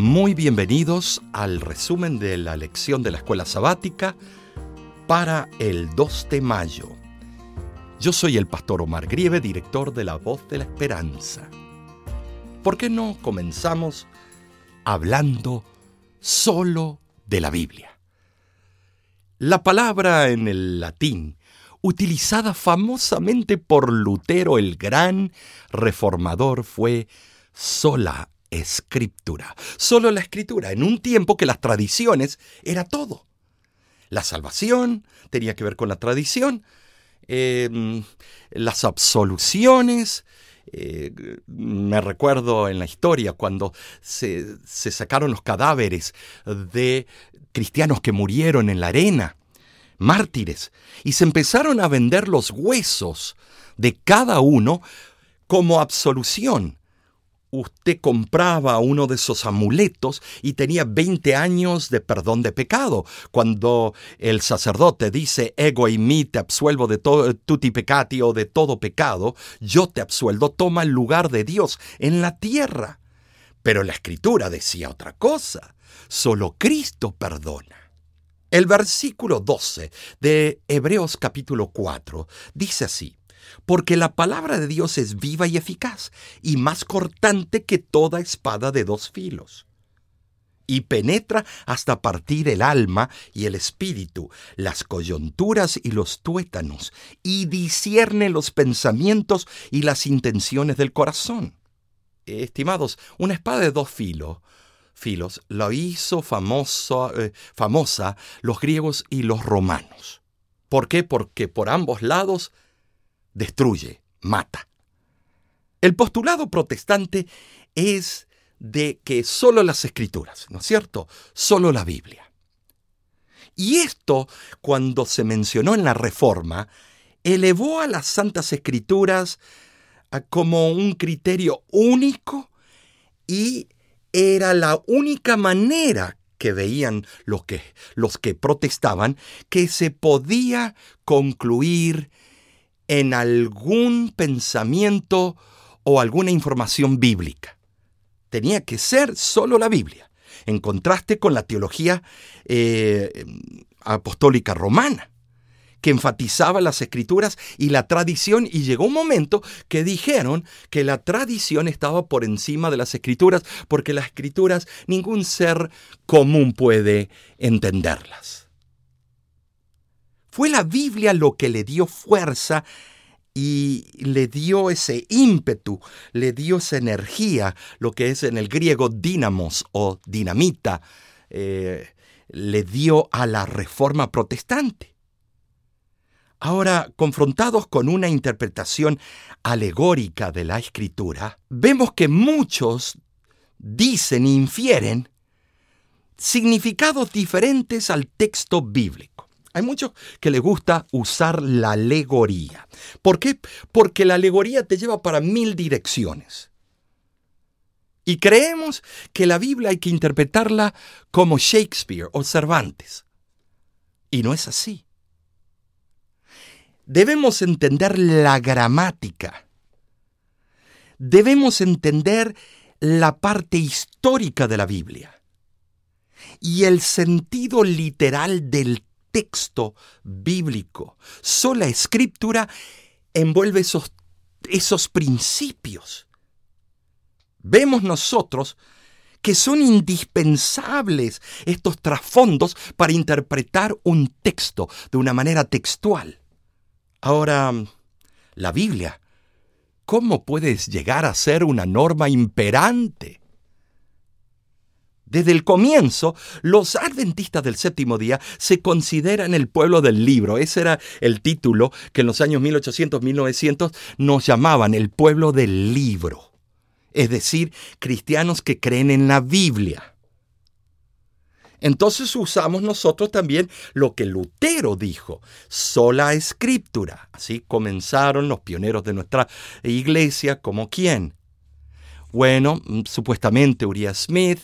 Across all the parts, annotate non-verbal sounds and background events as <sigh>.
Muy bienvenidos al resumen de la lección de la escuela sabática para el 2 de mayo. Yo soy el pastor Omar Grieve, director de La Voz de la Esperanza. ¿Por qué no comenzamos hablando solo de la Biblia? La palabra en el latín, utilizada famosamente por Lutero el gran reformador, fue sola escritura. Solo la escritura, en un tiempo que las tradiciones era todo. La salvación tenía que ver con la tradición, em, las absoluciones. Eh, me recuerdo en la historia cuando se, se sacaron los cadáveres de cristianos que murieron en la arena, mártires, y se empezaron a vender los huesos de cada uno como absolución usted compraba uno de esos amuletos y tenía 20 años de perdón de pecado. Cuando el sacerdote dice, ego y mí te absuelvo de todo, tutti peccati o de todo pecado, yo te absueldo, toma el lugar de Dios en la tierra. Pero la escritura decía otra cosa. Solo Cristo perdona. El versículo 12 de Hebreos capítulo 4 dice así, porque la palabra de Dios es viva y eficaz, y más cortante que toda espada de dos filos. Y penetra hasta partir el alma y el espíritu, las coyunturas y los tuétanos, y discierne los pensamientos y las intenciones del corazón. Estimados, una espada de dos filos filos lo hizo famoso, eh, famosa los griegos y los romanos. ¿Por qué? Porque por ambos lados destruye, mata. El postulado protestante es de que solo las escrituras, ¿no es cierto? Solo la Biblia. Y esto, cuando se mencionó en la Reforma, elevó a las Santas Escrituras como un criterio único y era la única manera que veían los que, los que protestaban que se podía concluir en algún pensamiento o alguna información bíblica. Tenía que ser solo la Biblia, en contraste con la teología eh, apostólica romana, que enfatizaba las escrituras y la tradición y llegó un momento que dijeron que la tradición estaba por encima de las escrituras porque las escrituras ningún ser común puede entenderlas. Fue la Biblia lo que le dio fuerza y le dio ese ímpetu, le dio esa energía, lo que es en el griego dínamos o dinamita, eh, le dio a la reforma protestante. Ahora, confrontados con una interpretación alegórica de la escritura, vemos que muchos dicen e infieren significados diferentes al texto bíblico. Hay muchos que les gusta usar la alegoría. ¿Por qué? Porque la alegoría te lleva para mil direcciones. Y creemos que la Biblia hay que interpretarla como Shakespeare o Cervantes. Y no es así. Debemos entender la gramática. Debemos entender la parte histórica de la Biblia y el sentido literal del texto bíblico. Sola escritura envuelve esos, esos principios. Vemos nosotros que son indispensables estos trasfondos para interpretar un texto de una manera textual. Ahora, la Biblia, ¿cómo puedes llegar a ser una norma imperante? Desde el comienzo, los adventistas del séptimo día se consideran el pueblo del libro. Ese era el título que en los años 1800-1900 nos llamaban el pueblo del libro. Es decir, cristianos que creen en la Biblia. Entonces usamos nosotros también lo que Lutero dijo, sola escritura. Así comenzaron los pioneros de nuestra iglesia, como quién. Bueno, supuestamente Uriah Smith,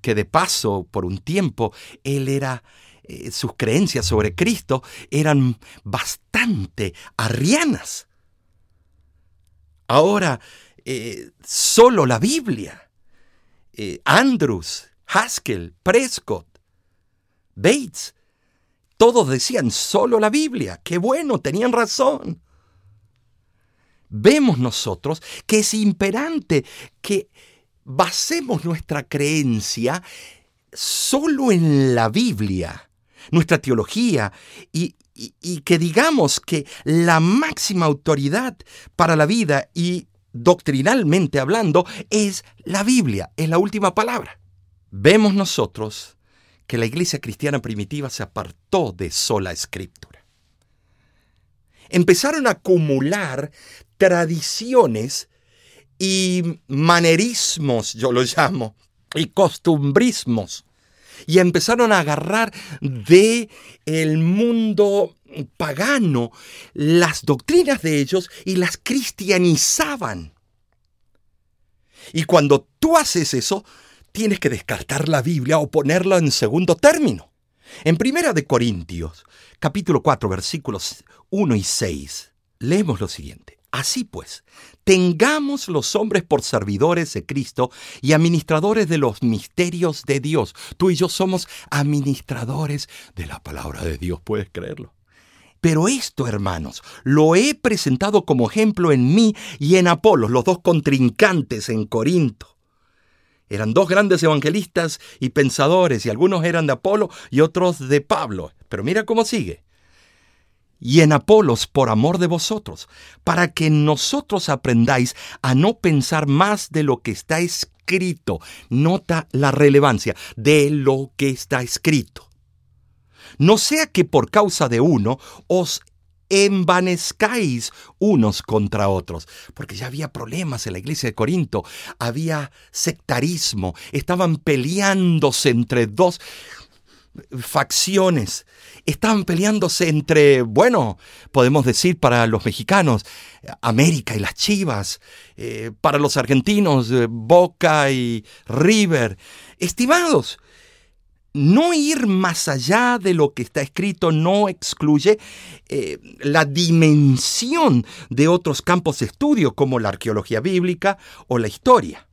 que de paso, por un tiempo, él era, eh, sus creencias sobre Cristo eran bastante arrianas. Ahora, eh, solo la Biblia. eh, Andrews, Haskell, Prescott, Bates, todos decían solo la Biblia. Qué bueno, tenían razón. Vemos nosotros que es imperante que basemos nuestra creencia solo en la Biblia, nuestra teología, y, y, que digamos que la máxima autoridad para la vida y doctrinalmente hablando es la Biblia, es la última palabra. Vemos nosotros que la iglesia cristiana primitiva se apartó de sola escritura. Empezaron a acumular tradiciones y manerismos, yo lo llamo, y costumbrismos. Y empezaron a agarrar de el mundo pagano las doctrinas de ellos y las cristianizaban. Y cuando tú haces eso, tienes que descartar la Biblia o ponerla en segundo término. En Primera de Corintios, capítulo 4, versículos 1 y 6, leemos lo siguiente. Así pues, tengamos los hombres por servidores de Cristo y administradores de los misterios de Dios. Tú y yo somos administradores de la palabra de Dios, ¿puedes creerlo? Pero esto, hermanos, lo he presentado como ejemplo en mí y en Apolos, los dos contrincantes en Corinto. Eran dos grandes evangelistas y pensadores, y algunos eran de Apolo y otros de Pablo. Pero mira cómo sigue. Y en Apolos por amor de vosotros, para que nosotros aprendáis a no pensar más de lo que está escrito. Nota la relevancia de lo que está escrito no sea que por causa de uno os envanezcáis unos contra otros, porque ya había problemas en la iglesia de Corinto, había sectarismo, estaban peleándose entre dos facciones, estaban peleándose entre, bueno, podemos decir para los mexicanos, América y las Chivas, eh, para los argentinos, eh, Boca y River. Estimados, no ir más allá de lo que está escrito no excluye eh, la dimensión de otros campos de estudio como la arqueología bíblica o la historia.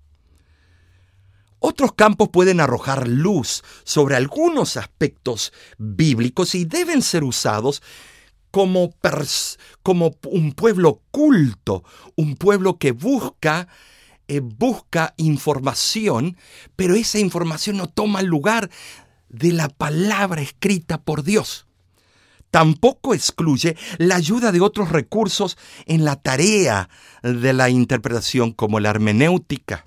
Otros campos pueden arrojar luz sobre algunos aspectos bíblicos y deben ser usados como, un pueblo culto, un pueblo que busca eh, busca información, pero esa información no toma lugar de la palabra escrita por Dios. Tampoco excluye la ayuda de otros recursos en la tarea de la interpretación como la hermenéutica,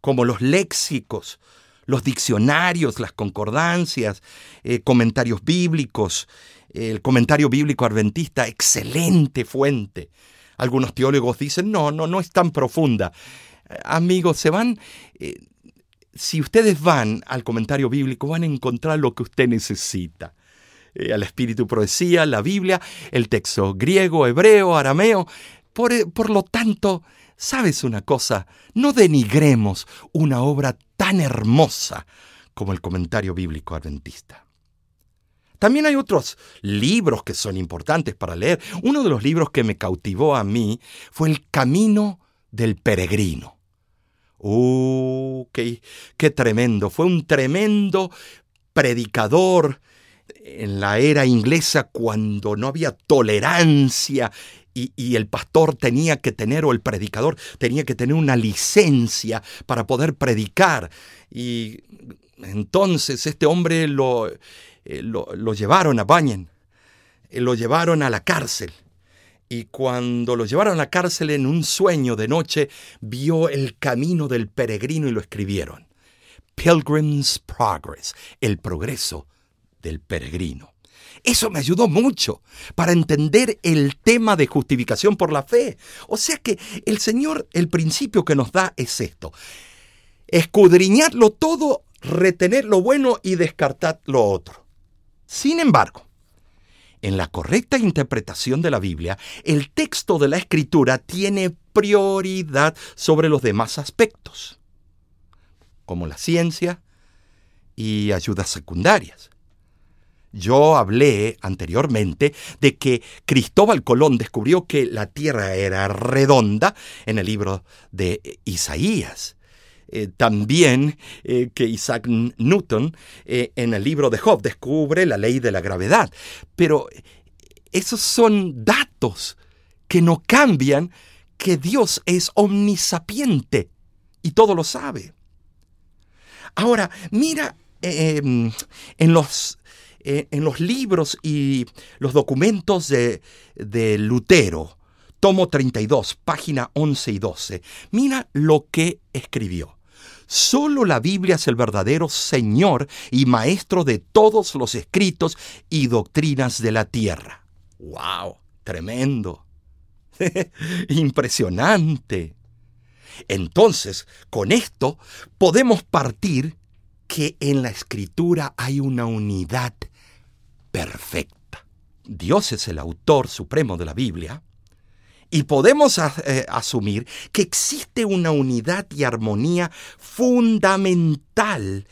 como los léxicos, los diccionarios, las concordancias, eh, comentarios bíblicos, el comentario bíblico adventista, excelente fuente. Algunos teólogos dicen, no, no, no es tan profunda. Amigos, se van eh, si ustedes van al comentario bíblico, van a encontrar lo que usted necesita. Eh, al espíritu profecía, la Biblia, el texto griego, hebreo, arameo. Por, eh, por lo tanto, ¿sabes una cosa? No denigremos una obra tan hermosa como el comentario bíblico adventista. También hay otros libros que son importantes para leer. Uno de los libros que me cautivó a mí fue El Camino del Peregrino. ¡Uh! Qué, ¡Qué tremendo! Fue un tremendo predicador en la era inglesa cuando no había tolerancia y, el pastor tenía que tener, o el predicador tenía que tener una licencia para poder predicar. Y entonces este hombre lo, eh, lo, lo llevaron a Bañen, eh, lo llevaron a la cárcel y cuando lo llevaron a la cárcel en un sueño de noche, vio el camino del peregrino y lo escribieron. Pilgrim's Progress, el progreso del peregrino. Eso me ayudó mucho para entender el tema de justificación por la fe. O sea que el Señor, el principio que nos da es esto. Escudriñarlo todo, retener lo bueno y descartar lo otro. Sin embargo, en la correcta interpretación de la Biblia, el texto de la Escritura tiene prioridad sobre los demás aspectos, como la ciencia y ayudas secundarias. Yo hablé anteriormente de que Cristóbal Colón descubrió que la Tierra era redonda en el libro de Isaías. eh, también eh, que Isaac Newton en el libro de Job descubre la ley de la gravedad. Pero esos son datos que no cambian que Dios es omnisapiente y todo lo sabe. Ahora, mira em, en, los, en los libros y los documentos de, de Lutero, tomo 32, página 11 y 12, mira lo que escribió. Solo la Biblia es el verdadero Señor y Maestro de todos los escritos y doctrinas de la tierra. ¡Wow! Tremendo. <laughs> Impresionante. Entonces, con esto podemos partir que en la escritura hay una unidad perfecta. Dios es el autor supremo de la Biblia y podemos eh, asumir que existe una unidad y armonía fundamental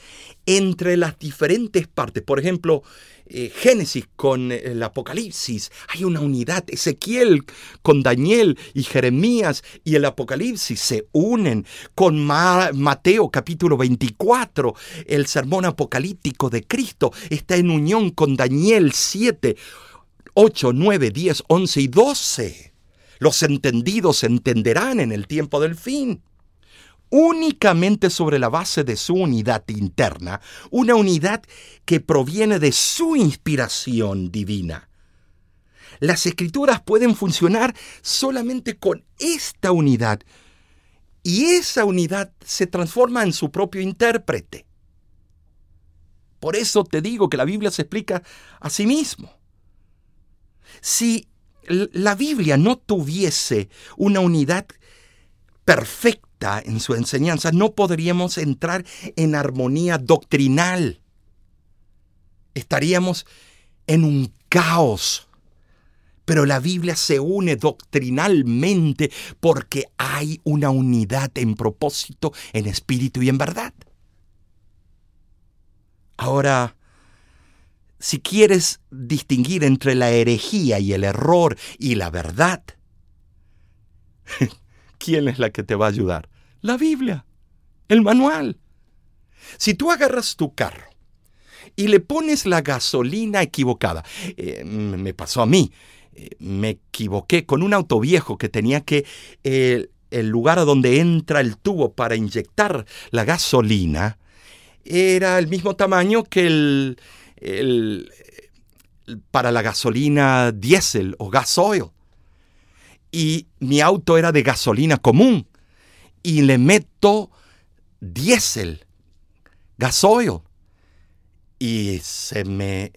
entre las diferentes partes. Por ejemplo, eh, Génesis con eh, el Apocalipsis, hay una unidad. Ezequiel con Daniel y Jeremías y el Apocalipsis se unen con Mateo capítulo 24. El sermón apocalíptico de Cristo está en unión con Daniel 7, 8, 9, 10, 11 y 12. Los entendidos entenderán en el tiempo del fin únicamente sobre la base de su unidad interna, una unidad que proviene de su inspiración divina. Las escrituras pueden funcionar solamente con esta unidad y esa unidad se transforma en su propio intérprete. Por eso te digo que la Biblia se explica a sí mismo. Si la Biblia no tuviese una unidad perfecta, en su enseñanza, no podríamos entrar en armonía doctrinal. Estaríamos en un caos. Pero la Biblia se une doctrinalmente porque hay una unidad en propósito, en espíritu y en verdad. Ahora, si quieres distinguir entre la herejía y el error y la verdad, <laughs> ¿quién es la que te va a ayudar? La Biblia, el manual. Si tú agarras tu carro y le pones la gasolina equivocada, eh, me pasó a mí, eh, me equivoqué con un auto viejo que tenía que el lugar a donde entra el tubo para inyectar la gasolina era el mismo tamaño que el, el para la gasolina diésel o gasoil y mi auto era de gasolina común y le meto diésel, gasoil. Y se me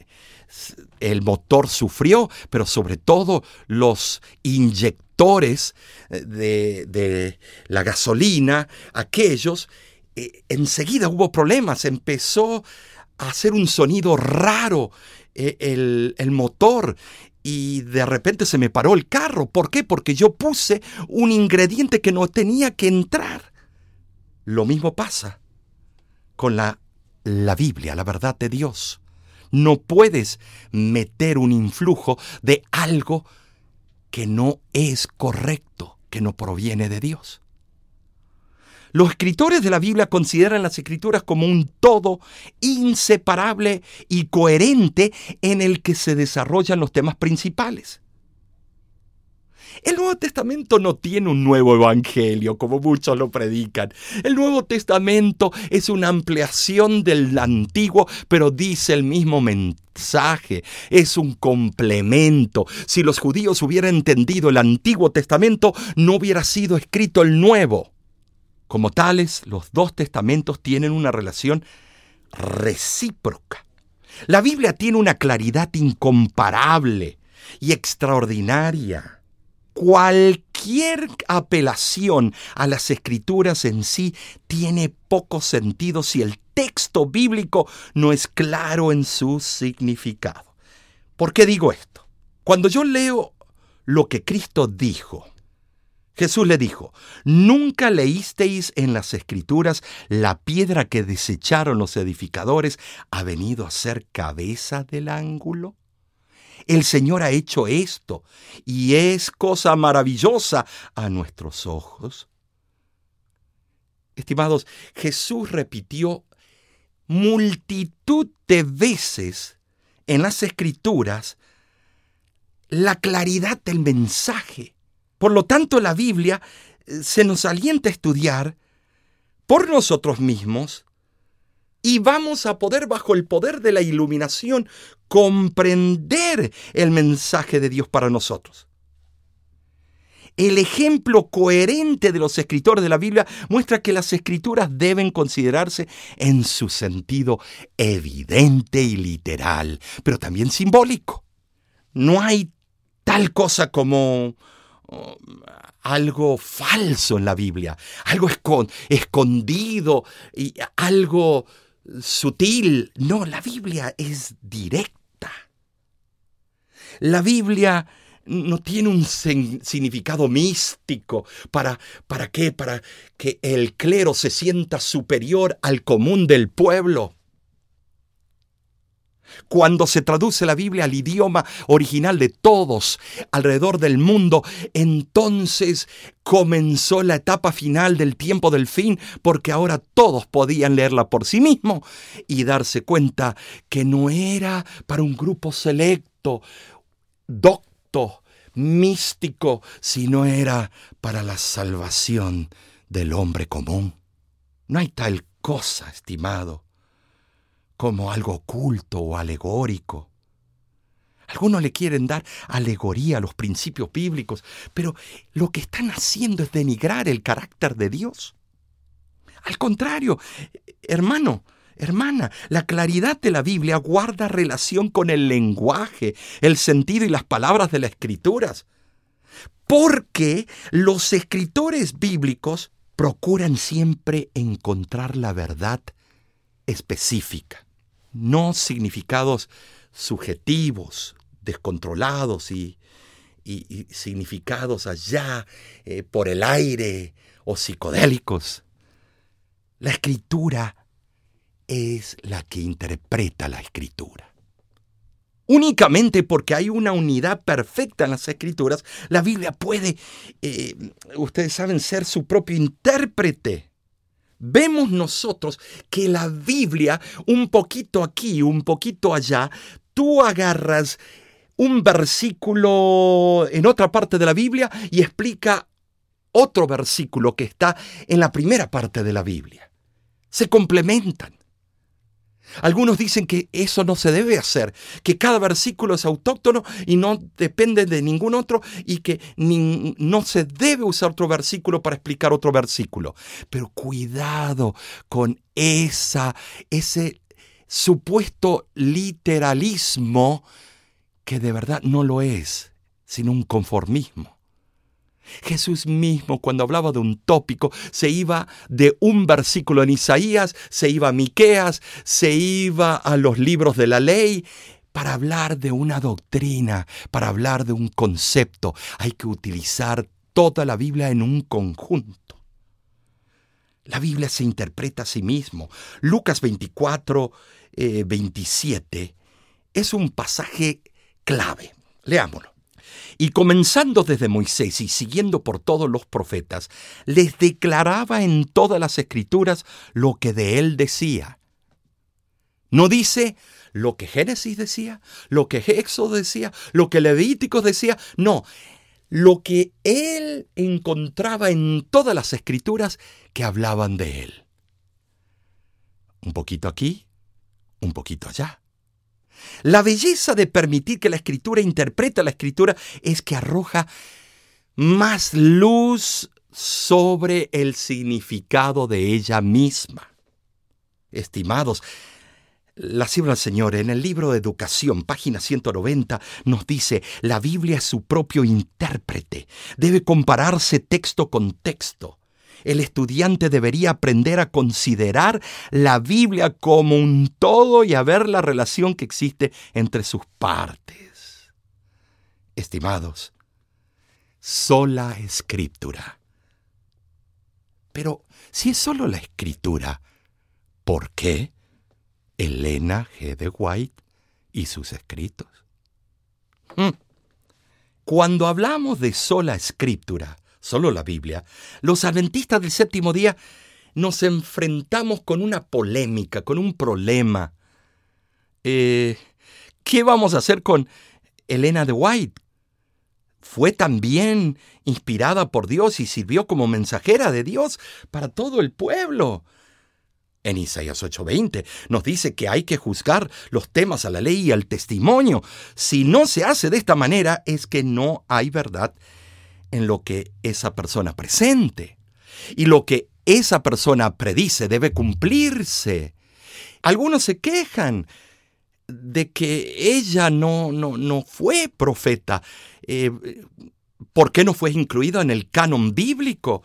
el motor sufrió, pero sobre todo los inyectores eh, de, de la gasolina, aquellos, eh, enseguida hubo problemas, empezó a hacer un sonido raro eh, el, el motor y de repente se me paró el carro. ¿Por qué? Porque yo puse un ingrediente que no tenía que entrar. Lo mismo pasa con la, la Biblia, la verdad de Dios. No puedes meter un influjo de algo que no es correcto, que no proviene de Dios. Los escritores de la Biblia consideran las escrituras como un todo inseparable y coherente en el que se desarrollan los temas principales. El Nuevo Testamento no tiene un nuevo evangelio, como muchos lo predican. El Nuevo Testamento es una ampliación del antiguo, pero dice el mismo mensaje. Es un complemento. Si los judíos hubieran entendido el Antiguo Testamento, no hubiera sido escrito el Nuevo. Como tales, los dos testamentos tienen una relación recíproca. La Biblia tiene una claridad incomparable y extraordinaria. Cualquier apelación a las escrituras en sí tiene poco sentido si el texto bíblico no es claro en su significado. ¿Por qué digo esto? Cuando yo leo lo que Cristo dijo Jesús le dijo, ¿nunca leísteis en las escrituras la piedra que desecharon los edificadores ha venido a ser cabeza del ángulo? El Señor ha hecho esto y es cosa maravillosa a nuestros ojos. Estimados, Jesús repitió multitud de veces en las escrituras la claridad del mensaje. Por lo tanto, la Biblia eh, se nos alienta a estudiar por nosotros mismos y vamos a poder, bajo el poder de la iluminación, comprender el mensaje de Dios para nosotros. El ejemplo coherente de los escritores de la Biblia muestra que las escrituras deben considerarse en su sentido evidente y literal, pero también simbólico. No hay tal cosa como algo falso en la Biblia, algo escondido y algo sutil. No, la Biblia es directa. La Biblia no tiene un significado místico. ¿Para, ¿Para qué? Para que el clero se sienta superior al común del pueblo. Cuando se traduce la Biblia al idioma original de todos alrededor del mundo, entonces comenzó la etapa final del tiempo del fin, porque ahora todos podían leerla por sí mismos y darse cuenta que no era para un grupo selecto, docto, místico, sino era para la salvación del hombre común. No hay tal cosa, estimado como algo oculto o alegórico. Algunos le quieren dar alegoría a los principios bíblicos, pero lo que están haciendo es denigrar el carácter de Dios. Al contrario, hermano, hermana, la claridad de la Biblia guarda relación con el lenguaje, el sentido y las palabras de las escrituras, porque los escritores bíblicos procuran siempre encontrar la verdad específica no significados subjetivos, descontrolados y, significados allá eh, por el aire o psicodélicos. La escritura es la que interpreta la escritura. Únicamente porque hay una unidad perfecta en las escrituras, la Biblia puede, eh, ustedes saben, ser su propio intérprete vemos nosotros que la Biblia, un poquito aquí, un poquito allá, tú agarras un versículo en otra parte de la Biblia y explica otro versículo que está en la primera parte de la Biblia. Se complementan. Algunos dicen que eso no se debe hacer, que cada versículo es autóctono y no depende de ningún otro y que no se debe usar otro versículo para explicar otro versículo. Pero cuidado con esa, ese supuesto literalismo que de verdad no lo es, sino un conformismo. Jesús mismo, cuando hablaba de un tópico, se iba de un versículo en Isaías, se iba a Miqueas, se iba a los libros de la ley para hablar de una doctrina, para hablar de un concepto. Hay que utilizar toda la Biblia en un conjunto. La Biblia se interpreta a sí mismo. Lucas 24, 27 eh, es un pasaje clave. Leámoslo. Y comenzando desde Moisés y siguiendo por todos los profetas, les declaraba en todas las escrituras lo que de él decía. No dice lo que Génesis decía, lo que Éxodo decía, lo que Levítico decía, no, lo que él encontraba en todas las escrituras que hablaban de él. Un poquito aquí, un poquito allá. La belleza de permitir que la escritura interprete la escritura es que arroja más luz sobre el significado de ella misma. Estimados, la Cibra del Señor en el libro de Educación, página 190, nos dice, la Biblia es su propio intérprete, debe compararse texto con texto. El estudiante debería aprender a considerar la Biblia como un todo y a ver la relación que existe entre sus partes. Estimados, sola escritura. Pero si es solo la escritura, ¿por qué Elena G. de White y sus escritos? Hmm. Cuando hablamos de sola escritura, solo la Biblia, los adventistas del séptimo día nos enfrentamos con una polémica, con un problema. Eh, ¿Qué vamos a hacer con Elena de White? Fue también inspirada por Dios y sirvió como mensajera de Dios para todo el pueblo. En Isaías 8:20 nos dice que hay que juzgar los temas a la ley y al testimonio. Si no se hace de esta manera es que no hay verdad en lo que esa persona presente. Y lo que esa persona predice debe cumplirse. Algunos se quejan de que ella no, no, no fue profeta. Eh, ¿Por qué no fue incluida en el canon bíblico?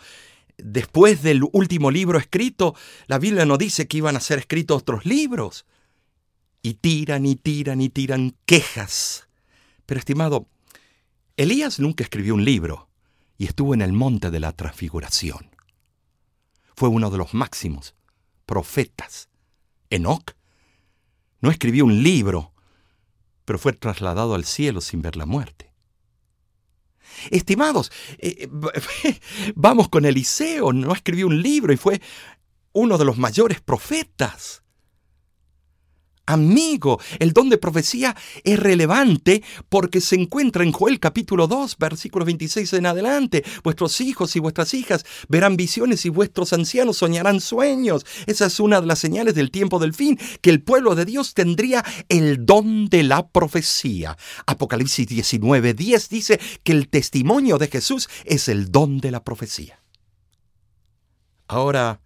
Después del último libro escrito, la Biblia no dice que iban a ser escritos otros libros. Y tiran y tiran y tiran quejas. Pero estimado, Elías nunca escribió un libro y estuvo en el monte de la transfiguración. Fue uno de los máximos profetas. Enoch no escribió un libro, pero fue trasladado al cielo sin ver la muerte. Estimados, eh, <laughs> vamos con Eliseo, no escribió un libro y fue uno de los mayores profetas. Amigo, el don de profecía es relevante porque se encuentra en Joel capítulo 2, versículo 26 en adelante. Vuestros hijos y vuestras hijas verán visiones y vuestros ancianos soñarán sueños. Esa es una de las señales del tiempo del fin, que el pueblo de Dios tendría el don de la profecía. Apocalipsis 19, 10 dice que el testimonio de Jesús es el don de la profecía. Ahora,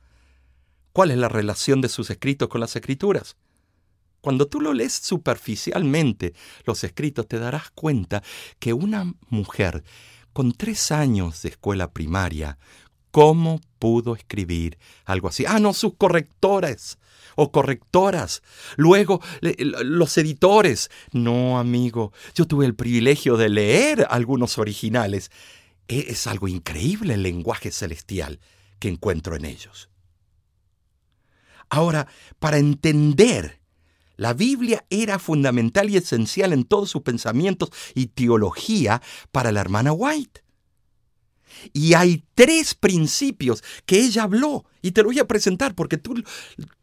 ¿cuál es la relación de sus escritos con las escrituras? Cuando tú lo lees superficialmente, los escritos, te darás cuenta que una mujer con tres años de escuela primaria, ¿cómo pudo escribir algo así? Ah, no, sus correctores o correctoras. Luego, los editores. No, amigo, yo tuve el privilegio de leer algunos originales. E, es algo increíble el lenguaje celestial que encuentro en ellos. Ahora, para entender la Biblia era fundamental y esencial en todos sus pensamientos y teología para la hermana White. Y hay tres principios que ella habló y te lo voy a presentar porque tú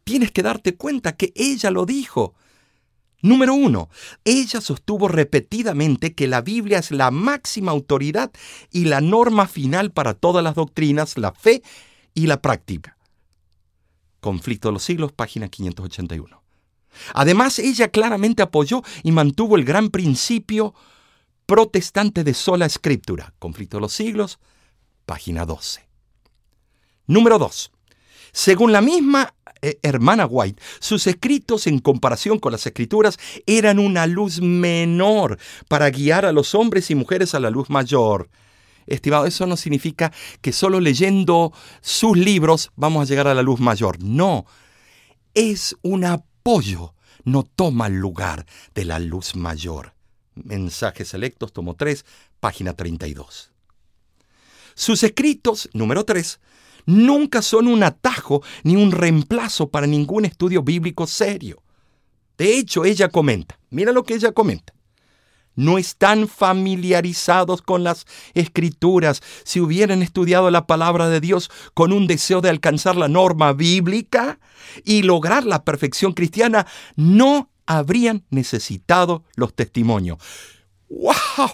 tienes que darte cuenta que ella lo dijo. Número uno, ella sostuvo repetidamente que la Biblia es la máxima autoridad y la norma final para todas las doctrinas, la fe y la práctica. Conflicto de los siglos, página 581. Además, ella claramente apoyó y mantuvo el gran principio protestante de sola escritura. Conflicto de los siglos, página 12. Número 2. Según la misma eh, hermana White, sus escritos en comparación con las escrituras eran una luz menor para guiar a los hombres y mujeres a la luz mayor. Estimado, eso no significa que solo leyendo sus libros vamos a llegar a la luz mayor. No, es una pollo no toma el lugar de la luz mayor. Mensajes selectos, tomo 3, página 32. Sus escritos, número 3, nunca son un atajo ni un reemplazo para ningún estudio bíblico serio. De hecho, ella comenta, mira lo que ella comenta no están familiarizados con las escrituras. Si hubieran estudiado la palabra de Dios con un deseo de alcanzar la norma bíblica y lograr la perfección cristiana, no habrían necesitado los testimonios. ¡Wow!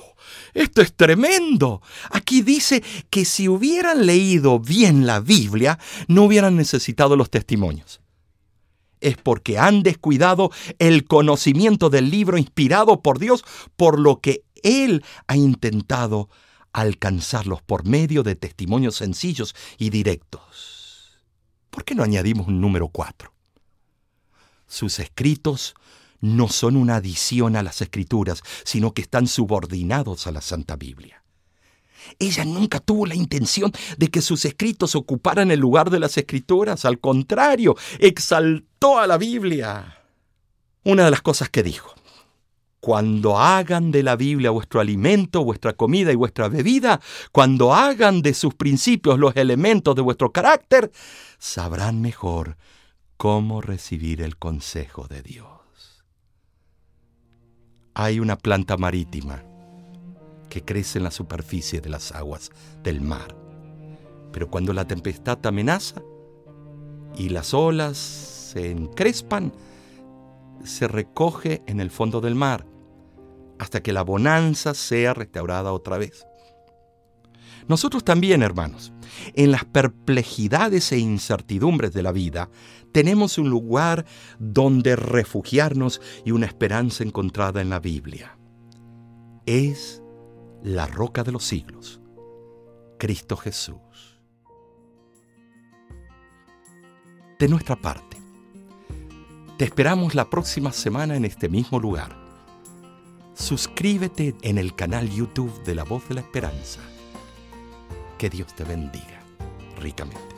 Esto es tremendo. Aquí dice que si hubieran leído bien la Biblia, no hubieran necesitado los testimonios es porque han descuidado el conocimiento del libro inspirado por Dios, por lo que Él ha intentado alcanzarlos por medio de testimonios sencillos y directos. ¿Por qué no añadimos un número cuatro? Sus escritos no son una adición a las escrituras, sino que están subordinados a la Santa Biblia. Ella nunca tuvo la intención de que sus escritos ocuparan el lugar de las escrituras. Al contrario, exaltó a la Biblia. Una de las cosas que dijo, cuando hagan de la Biblia vuestro alimento, vuestra comida y vuestra bebida, cuando hagan de sus principios los elementos de vuestro carácter, sabrán mejor cómo recibir el consejo de Dios. Hay una planta marítima que crece en la superficie de las aguas del mar. Pero cuando la tempestad amenaza, y las olas se encrespan, se recoge en el fondo del mar hasta que la bonanza sea restaurada otra vez. Nosotros también, hermanos, en las perplejidades e incertidumbres de la vida, tenemos un lugar donde refugiarnos y una esperanza encontrada en la Biblia. Es la roca de los siglos, Cristo Jesús. De nuestra parte, te esperamos la próxima semana en este mismo lugar. Suscríbete en el canal YouTube de La Voz de la Esperanza. Que Dios te bendiga ricamente.